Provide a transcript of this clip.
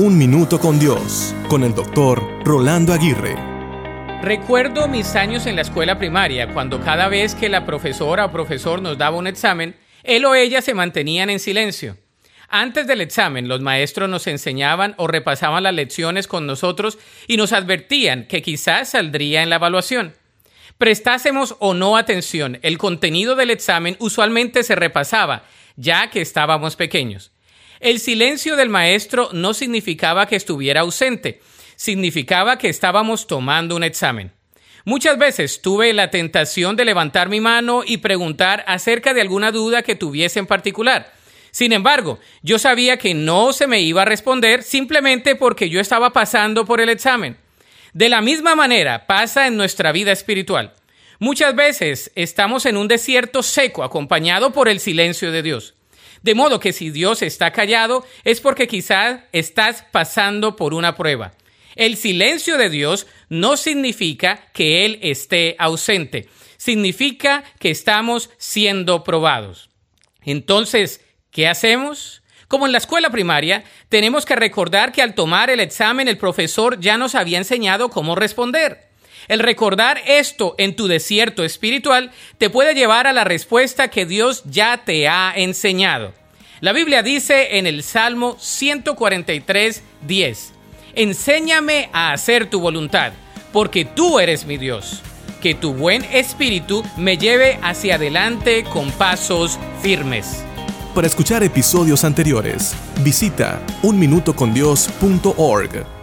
Un Minuto con Dios, con el doctor Rolando Aguirre. Recuerdo mis años en la escuela primaria, cuando cada vez que la profesora o profesor nos daba un examen, él o ella se mantenían en silencio. Antes del examen, los maestros nos enseñaban o repasaban las lecciones con nosotros y nos advertían que quizás saldría en la evaluación. Prestásemos o no atención, el contenido del examen usualmente se repasaba, ya que estábamos pequeños. El silencio del maestro no significaba que estuviera ausente, significaba que estábamos tomando un examen. Muchas veces tuve la tentación de levantar mi mano y preguntar acerca de alguna duda que tuviese en particular. Sin embargo, yo sabía que no se me iba a responder simplemente porque yo estaba pasando por el examen. De la misma manera pasa en nuestra vida espiritual. Muchas veces estamos en un desierto seco acompañado por el silencio de Dios. De modo que si Dios está callado es porque quizás estás pasando por una prueba. El silencio de Dios no significa que Él esté ausente, significa que estamos siendo probados. Entonces, ¿qué hacemos? Como en la escuela primaria, tenemos que recordar que al tomar el examen el profesor ya nos había enseñado cómo responder. El recordar esto en tu desierto espiritual te puede llevar a la respuesta que Dios ya te ha enseñado. La Biblia dice en el Salmo 143, 10, Enséñame a hacer tu voluntad, porque tú eres mi Dios. Que tu buen espíritu me lleve hacia adelante con pasos firmes. Para escuchar episodios anteriores, visita unminutocondios.org.